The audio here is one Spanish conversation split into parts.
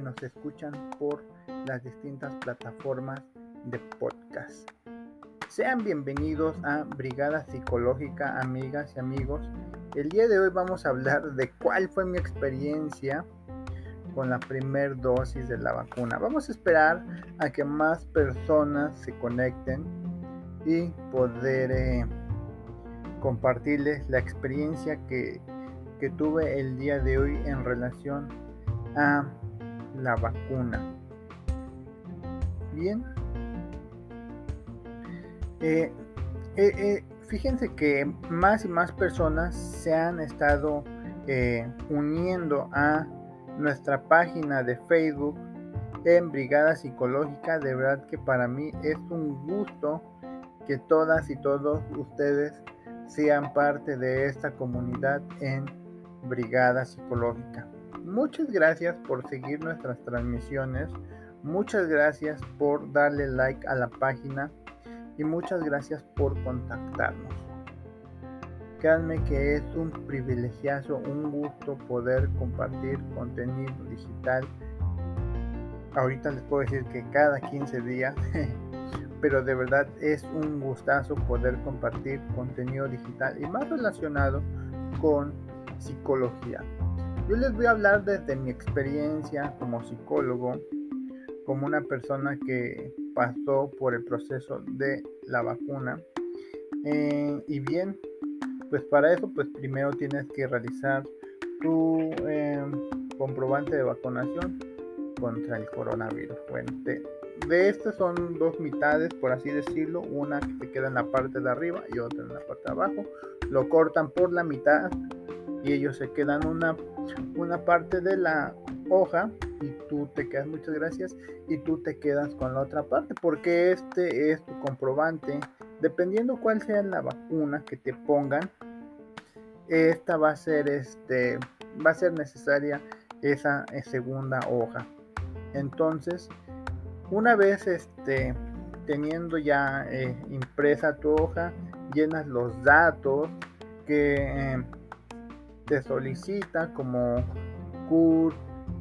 nos escuchan por las distintas plataformas de podcast. Sean bienvenidos a Brigada Psicológica, amigas y amigos. El día de hoy vamos a hablar de cuál fue mi experiencia con la primer dosis de la vacuna. Vamos a esperar a que más personas se conecten y poder eh, compartirles la experiencia que, que tuve el día de hoy en relación a la vacuna. Bien. Eh, eh, eh, fíjense que más y más personas se han estado uniendo a nuestra página de Facebook en Brigada Psicológica. De verdad que para mí es un gusto que todas y todos ustedes sean parte de esta comunidad en Brigada Psicológica. Muchas gracias por seguir nuestras transmisiones. Muchas gracias por darle like a la página y muchas gracias por contactarnos. Créanme que es un privilegiazo, un gusto poder compartir contenido digital. Ahorita les puedo decir que cada 15 días, pero de verdad es un gustazo poder compartir contenido digital y más relacionado con psicología. Yo les voy a hablar desde mi experiencia como psicólogo, como una persona que pasó por el proceso de la vacuna. Eh, y bien, pues para eso, pues primero tienes que realizar tu eh, comprobante de vacunación contra el coronavirus. Bueno, de, de estas son dos mitades, por así decirlo, una que te queda en la parte de arriba y otra en la parte de abajo. Lo cortan por la mitad y ellos se quedan una, una parte de la hoja y tú te quedas, muchas gracias, y tú te quedas con la otra parte, porque este es tu comprobante. Dependiendo cuál sea la vacuna que te pongan, esta va a ser este va a ser necesaria esa eh, segunda hoja. Entonces, una vez este teniendo ya eh, impresa tu hoja, llenas los datos que eh, te solicita como CUR,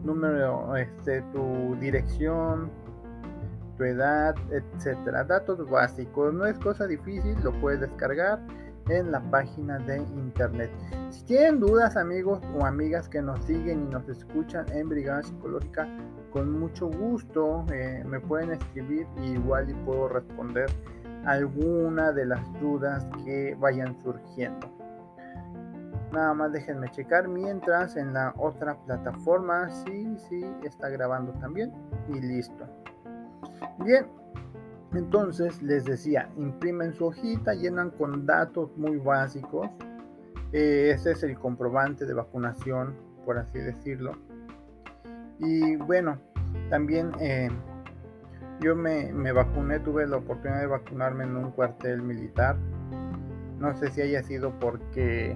número, este, tu dirección, tu edad, etcétera. Datos básicos, no es cosa difícil, lo puedes descargar en la página de internet. Si tienen dudas, amigos o amigas que nos siguen y nos escuchan en Brigada Psicológica, con mucho gusto eh, me pueden escribir y igual puedo responder alguna de las dudas que vayan surgiendo. Nada más déjenme checar mientras en la otra plataforma sí, sí está grabando también y listo. Bien, entonces les decía, imprimen su hojita, llenan con datos muy básicos. Eh, ese es el comprobante de vacunación, por así decirlo. Y bueno, también eh, yo me, me vacuné, tuve la oportunidad de vacunarme en un cuartel militar. No sé si haya sido porque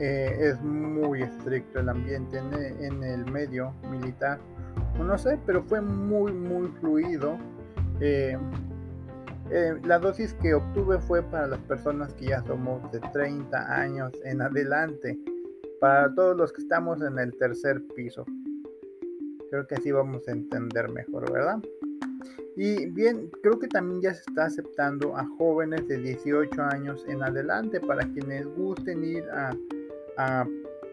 eh, es muy estricto el ambiente en el, medio militar. No sé, pero fue muy, muy fluido. Eh, eh, la dosis que obtuve fue para las personas que ya somos de 30 años en adelante. Para todos los que estamos en el tercer piso. Creo que así vamos a entender mejor, ¿verdad? Y bien, creo que también ya se está aceptando a jóvenes de 18 años en adelante para quienes gusten ir a a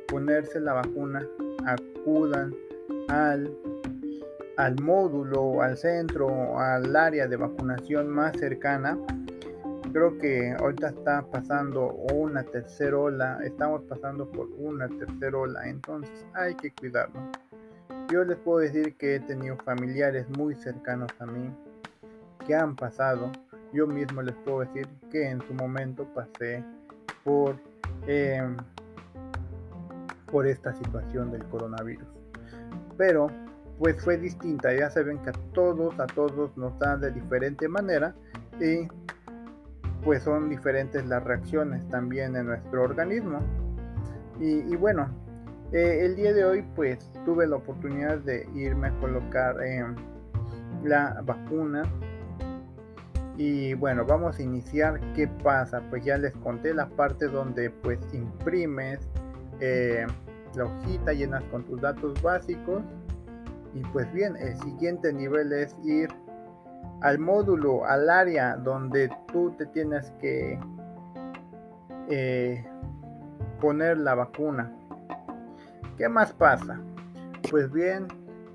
ponerse la vacuna acudan al, al módulo, al centro, al área de vacunación más cercana. Creo que ahorita está pasando una tercera ola, estamos pasando por una tercera ola, entonces hay que cuidarlo. Yo les puedo decir que he tenido familiares muy cercanos a mí que han pasado. Yo mismo les puedo decir que en su momento pasé por eh, por esta situación del coronavirus. Pero pues fue distinta, ya saben que a todos, a todos nos dan de diferente manera y pues son diferentes las reacciones también en nuestro organismo. Y, bueno, eh, el día de hoy pues tuve la oportunidad de irme a colocar la vacuna y bueno, vamos a iniciar. ¿Qué pasa? Pues ya les conté la parte donde pues imprimes eh, la hojita, llenas con tus datos básicos Y pues bien, el siguiente nivel es ir al módulo, al área donde tú te tienes que eh, poner la vacuna. ¿Qué más pasa? Pues bien,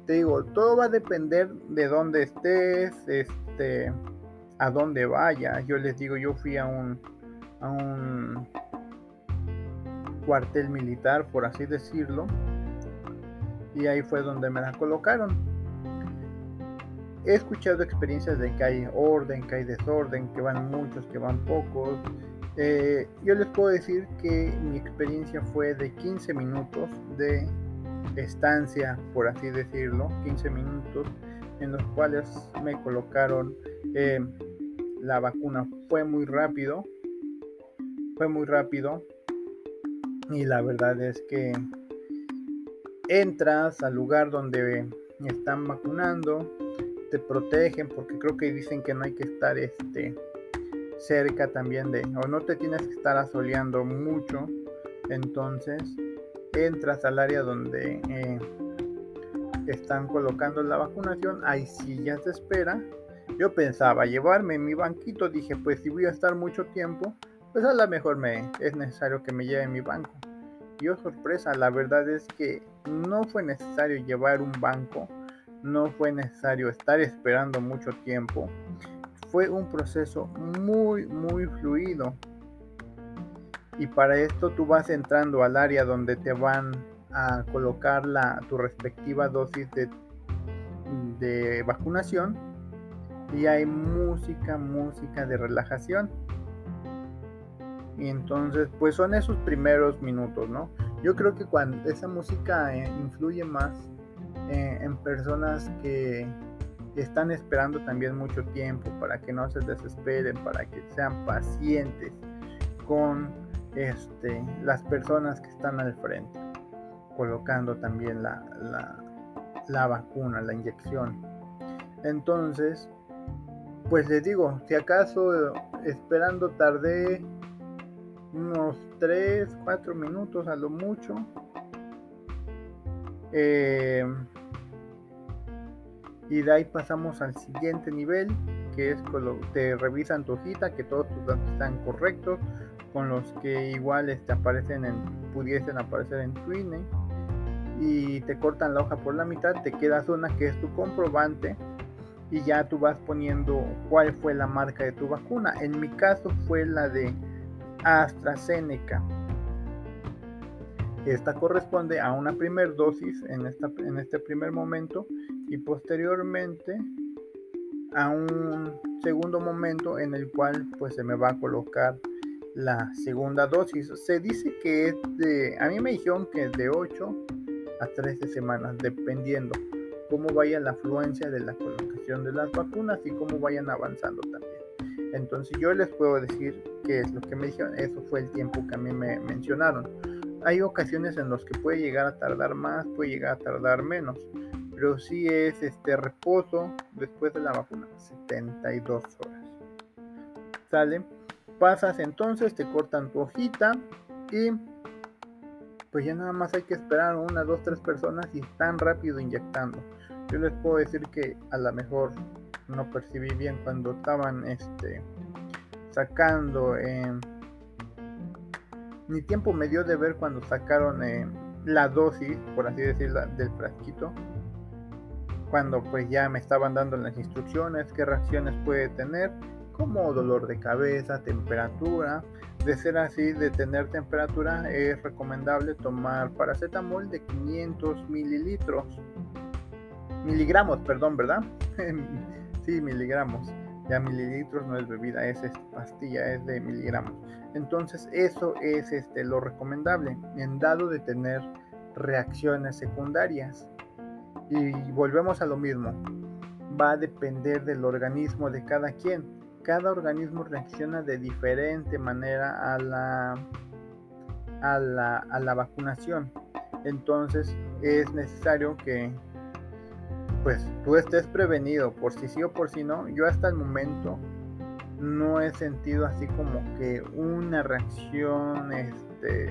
te digo, todo va a depender de dónde estés, este, a dónde vayas. Yo les digo, yo fui a un, a un cuartel militar, por así decirlo, y ahí fue donde me la colocaron. He escuchado experiencias de que hay orden, que hay desorden, que van muchos, que van pocos. Eh, yo les puedo decir que mi experiencia fue de 15 minutos de estancia, por así decirlo, 15 minutos en los cuales me colocaron eh, la vacuna. Fue muy rápido, fue muy rápido y la verdad es que entras al lugar donde están vacunando, te protegen porque creo que dicen que no hay que estar este cerca también de o no te tienes que estar asoleando mucho entonces entras al área donde eh, están colocando la vacunación, hay sillas de espera. Yo pensaba llevarme mi banquito, dije, pues si voy a estar mucho tiempo, pues a lo mejor me es necesario que me lleve mi banco. Y oh sorpresa, la verdad es que no fue necesario llevar un banco, no fue necesario estar esperando mucho tiempo. Fue un proceso muy, muy fluido y para esto tú vas entrando al área donde te van a colocar la, tu respectiva dosis de, de vacunación y hay música, música de relajación. Y entonces, pues son esos primeros minutos, ¿no? Yo creo que cuando esa música eh, influye más eh, en personas que están esperando también mucho tiempo para que no se desesperen, para que sean pacientes con este, las personas que están al frente, colocando también la, la, vacuna, la inyección. Entonces, pues les digo, si acaso esperando tardé unos 3, 4 minutos a lo mucho. Eh, y de ahí pasamos al siguiente nivel, que es cuando te revisan tu hojita, que todos tus datos están correctos, con los que igual este, aparecen en, pudiesen aparecer en Twine y te cortan la hoja por la mitad, te quedas una que es tu comprobante y ya tú vas poniendo cuál fue la marca de tu vacuna. En mi caso fue la de AstraZeneca. Esta corresponde a una primer dosis en este primer momento y posteriormente a un segundo momento en el cual pues se me va a colocar la segunda dosis. Se dice que es de, a mí me dijeron que es de 8 a 13 semanas, dependiendo cómo vaya la afluencia de la colocación de las vacunas y cómo vayan avanzando también. Entonces yo les puedo decir que es lo que me dijeron, eso fue el tiempo que a mí me mencionaron. Hay ocasiones en los que puede llegar a tardar más, puede llegar a tardar menos, pero sí es este reposo después de la vacuna, 72 horas. ¿Sale? pasas entonces, te cortan tu hojita y pues ya nada más hay que esperar una, dos, tres personas y tan rápido inyectando. Yo les puedo decir que a lo mejor no percibí bien cuando estaban este sacando eh, ni tiempo me dio de ver cuando sacaron eh, la dosis por así decirlo del frasquito cuando pues ya me estaban dando las instrucciones qué reacciones puede tener como dolor de cabeza, temperatura. De ser así, de tener temperatura, es recomendable tomar paracetamol de 500 mililitros. Miligramos, perdón, ¿verdad? sí, miligramos. Ya mililitros no es bebida, es, pastilla, es de miligramos. Entonces, eso es este, lo recomendable en dado de tener reacciones secundarias. Y volvemos a lo mismo. Va a depender del organismo de cada quien cada organismo reacciona de diferente manera a la, a la, a la vacunación. Entonces es necesario que pues tú estés prevenido por si sí o por si no. Yo hasta el momento no he sentido así como que una reacción este,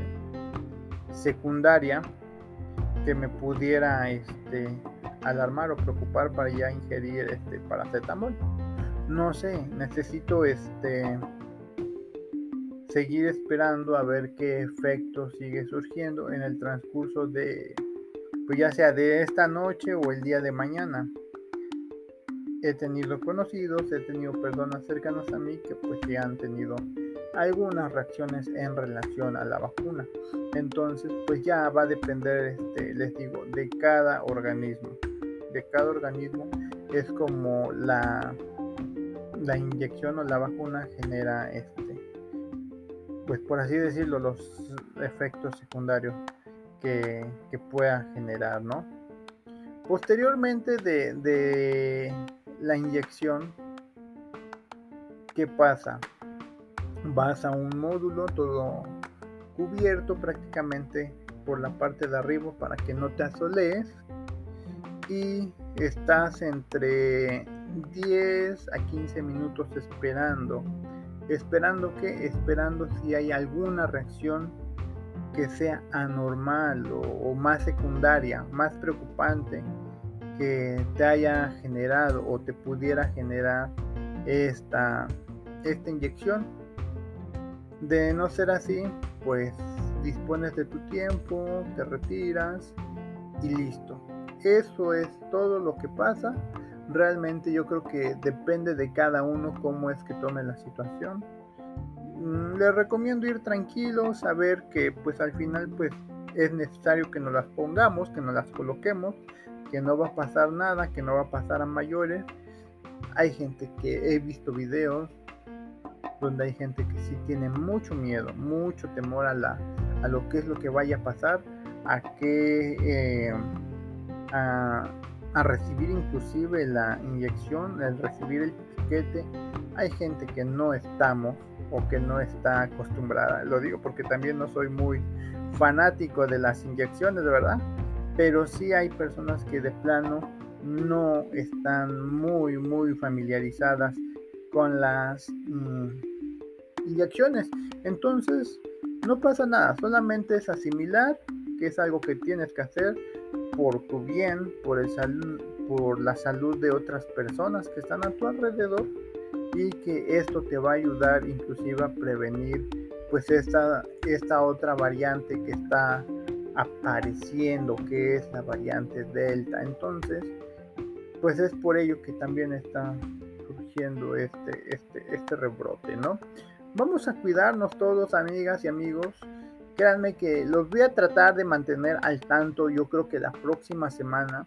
secundaria que me pudiera este, alarmar o preocupar para ya ingerir este paracetamol. No sé, necesito este seguir esperando a ver qué efecto sigue surgiendo en el transcurso de pues ya sea de esta noche o el día de mañana. He tenido conocidos, he tenido personas cercanas a mí que pues ya han tenido algunas reacciones en relación a la vacuna. Entonces, pues ya va a depender, este, les digo, de cada organismo. De cada organismo es como la, la inyección o la vacuna genera, este, pues por así decirlo, los efectos secundarios que, pueda generar, ¿no? Posteriormente de, la inyección, ¿qué pasa? Vas a un módulo todo cubierto prácticamente por la parte de arriba para que no te asolees y estás entre 10 a 15 minutos esperando esperando que esperando si hay alguna reacción que sea anormal o, más secundaria, más preocupante que te haya generado o te pudiera generar esta, esta inyección. De no ser así, pues dispones de tu tiempo, te retiras y listo. Eso es todo lo que pasa. Realmente yo creo que depende de cada uno cómo es que tome la situación. Les recomiendo ir tranquilos, saber que pues al final pues es necesario que nos las pongamos, que nos las coloquemos, que no va a pasar nada, que no va a pasar a mayores. Hay gente que he visto videos donde hay gente que sí tiene mucho miedo, mucho temor a, la, a lo que es lo que vaya a pasar, a que eh, a, a recibir inclusive la inyección, el recibir el piquete. Hay gente que no estamos o que no está acostumbrada. Lo digo porque también no soy muy fanático de las inyecciones, verdad, pero sí hay personas que de plano no están muy, muy familiarizadas con las mm, inyecciones. Entonces, no pasa nada, solamente es asimilar que es algo que tienes que hacer por tu bien, por, el por la salud de otras personas que están a tu alrededor y que esto te va a ayudar inclusive a prevenir pues esta, esta otra variante que está apareciendo que es la variante delta. Entonces pues es por ello que también está surgiendo este, este, este rebrote no vamos a cuidarnos todos amigas y amigos. Créanme que los voy a tratar de mantener al tanto yo creo que la próxima semana.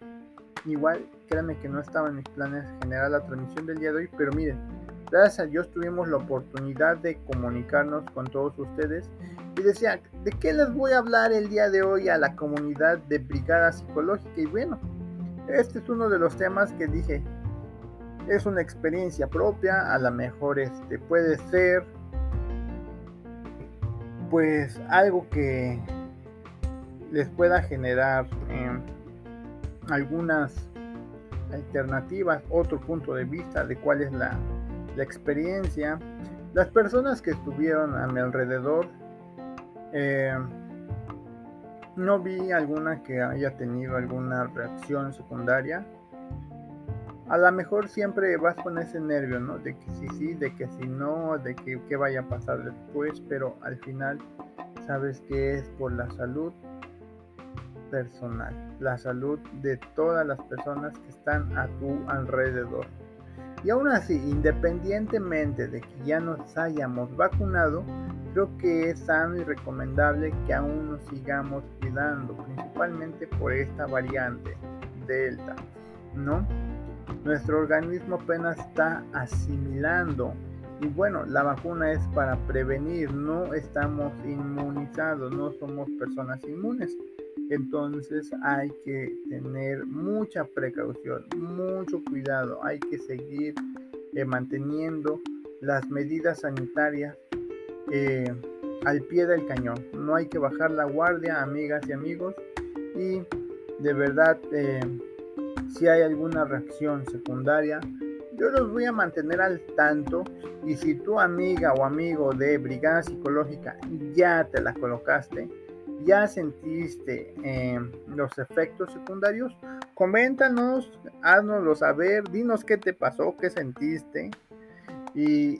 Igual créanme que no estaba en mis planes generar la transmisión del día de hoy pero miren gracias a Dios tuvimos la oportunidad de comunicarnos con todos ustedes y decía, ¿de qué les voy a hablar el día de hoy a la comunidad de Brigada Psicológica? Y bueno, este es uno de los temas que dije, es una experiencia propia, a lo mejor este puede ser pues algo que les pueda generar em, algunas alternativas, otro punto de vista de cuál es la la experiencia, las personas que estuvieron a mi alrededor, eh, no vi alguna que haya tenido alguna reacción secundaria. A lo mejor siempre vas con ese nervio, ¿no? De que sí, sí, de que si no, de que qué vaya a pasar después, pero al final sabes que es por la salud personal, la salud de todas las personas que están a tu alrededor. Y aún así, independientemente de que ya nos hayamos vacunado, creo que es sano y recomendable que aún nos sigamos cuidando, principalmente por esta variante Delta, ¿no? Nuestro organismo apenas está asimilando y bueno, la vacuna es para prevenir, no estamos inmunizados, no somos personas inmunes. Entonces hay que tener mucha precaución, mucho cuidado, hay que seguir eh, manteniendo las medidas sanitarias eh, al pie del cañón. No hay que bajar la guardia, amigas y amigos. Y de verdad, eh, si hay alguna reacción secundaria, yo los voy a mantener al tanto. Y si tu amiga o amigo de Brigada Psicológica ya te la colocaste, ya sentiste eh, los efectos secundarios, coméntanos, haznoslo saber, dinos qué te pasó, qué sentiste. Y,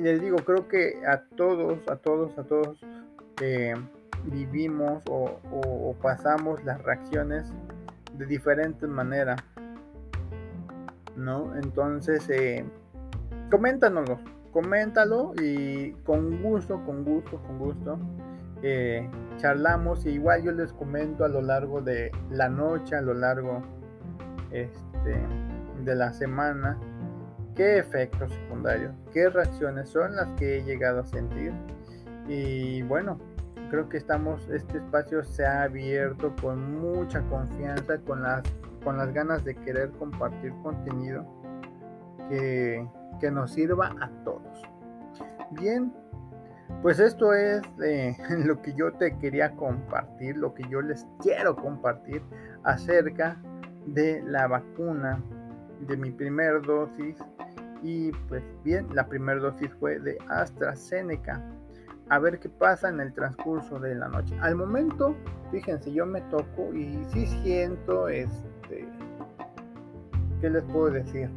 les digo, creo que a todos, a todos, a todos eh, vivimos o, pasamos las reacciones de diferentes maneras. ¿No? Entonces, eh, coméntanoslo, coméntalo y con gusto, con gusto, con gusto eh, charlamos y igual yo les comento a lo largo de la noche, a lo largo este, de la semana, qué efectos secundarios, qué reacciones son las que he llegado a sentir. Y bueno, creo que estamos, este espacio se ha abierto con mucha confianza, con las, con las ganas de querer compartir contenido que, que nos sirva a todos. Bien, pues esto es eh, lo que yo te quería compartir, lo que yo les quiero compartir acerca de la vacuna de mi primer dosis. Y pues bien, la primera dosis fue de AstraZeneca. A ver qué pasa en el transcurso de la noche. Al momento, fíjense, yo me toco y sí siento este... ¿Qué les puedo decir?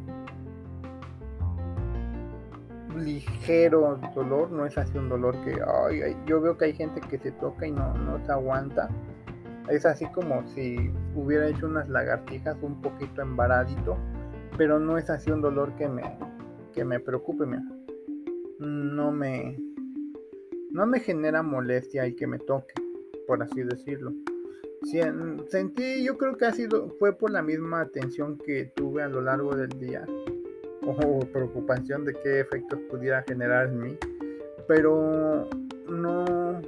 Ligero dolor, no es así un dolor que, ay, yo veo que hay gente que se toca y no, no se aguanta. Es así como si hubiera hecho unas lagartijas un poquito embaradito, pero no es así un dolor que me, que me preocupe, No me, no me genera molestia el que me toque, por así decirlo. Sentí, yo creo que ha sido, fue por la misma atención que tuve a lo largo del día o preocupación de qué efectos pudiera generar en mí, pero no,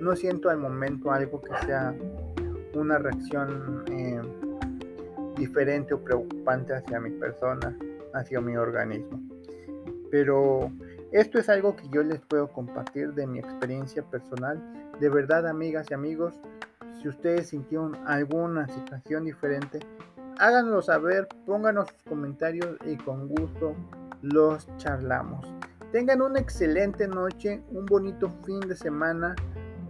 no siento al momento algo que sea una reacción eh, diferente o preocupante hacia mi persona, hacia mi organismo. Pero esto es algo que yo les puedo compartir de mi experiencia personal. De verdad, amigas y amigos, si ustedes sintieron alguna situación diferente, háganlo saber, pónganos sus comentarios y con gusto los charlamos. Tengan una excelente noche, un bonito fin de semana.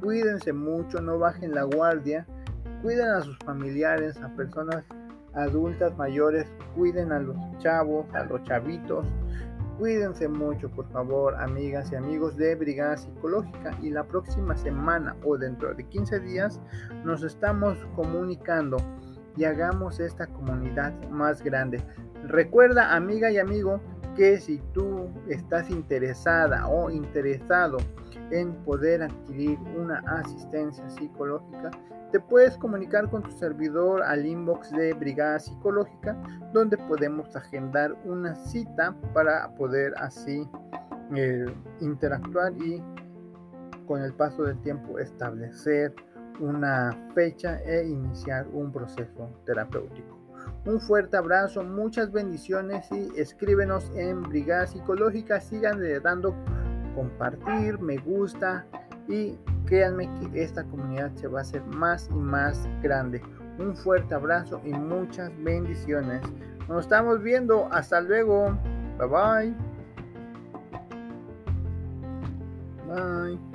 Cuídense mucho, no bajen la guardia. Cuiden a sus familiares, a personas adultas mayores. Cuiden a los chavos, a los chavitos. Cuídense mucho, por favor, amigas y amigos de Brigada Psicológica. Y la próxima semana o dentro de 15 días nos estamos comunicando y hagamos esta comunidad más grande. Recuerda, amiga y amigo, que si tú estás interesada o interesado en poder adquirir una asistencia psicológica, te puedes comunicar con tu servidor al inbox de Brigada Psicológica, donde podemos agendar una cita para poder así eh, interactuar y con el paso del tiempo establecer una fecha e iniciar un proceso terapéutico. Un fuerte abrazo, muchas bendiciones y escríbenos en Brigada Psicológica. Sigan dando compartir, me gusta y créanme que esta comunidad se va a hacer más y más grande. Un fuerte abrazo y muchas bendiciones. Nos estamos viendo. Hasta luego. Bye bye. Bye.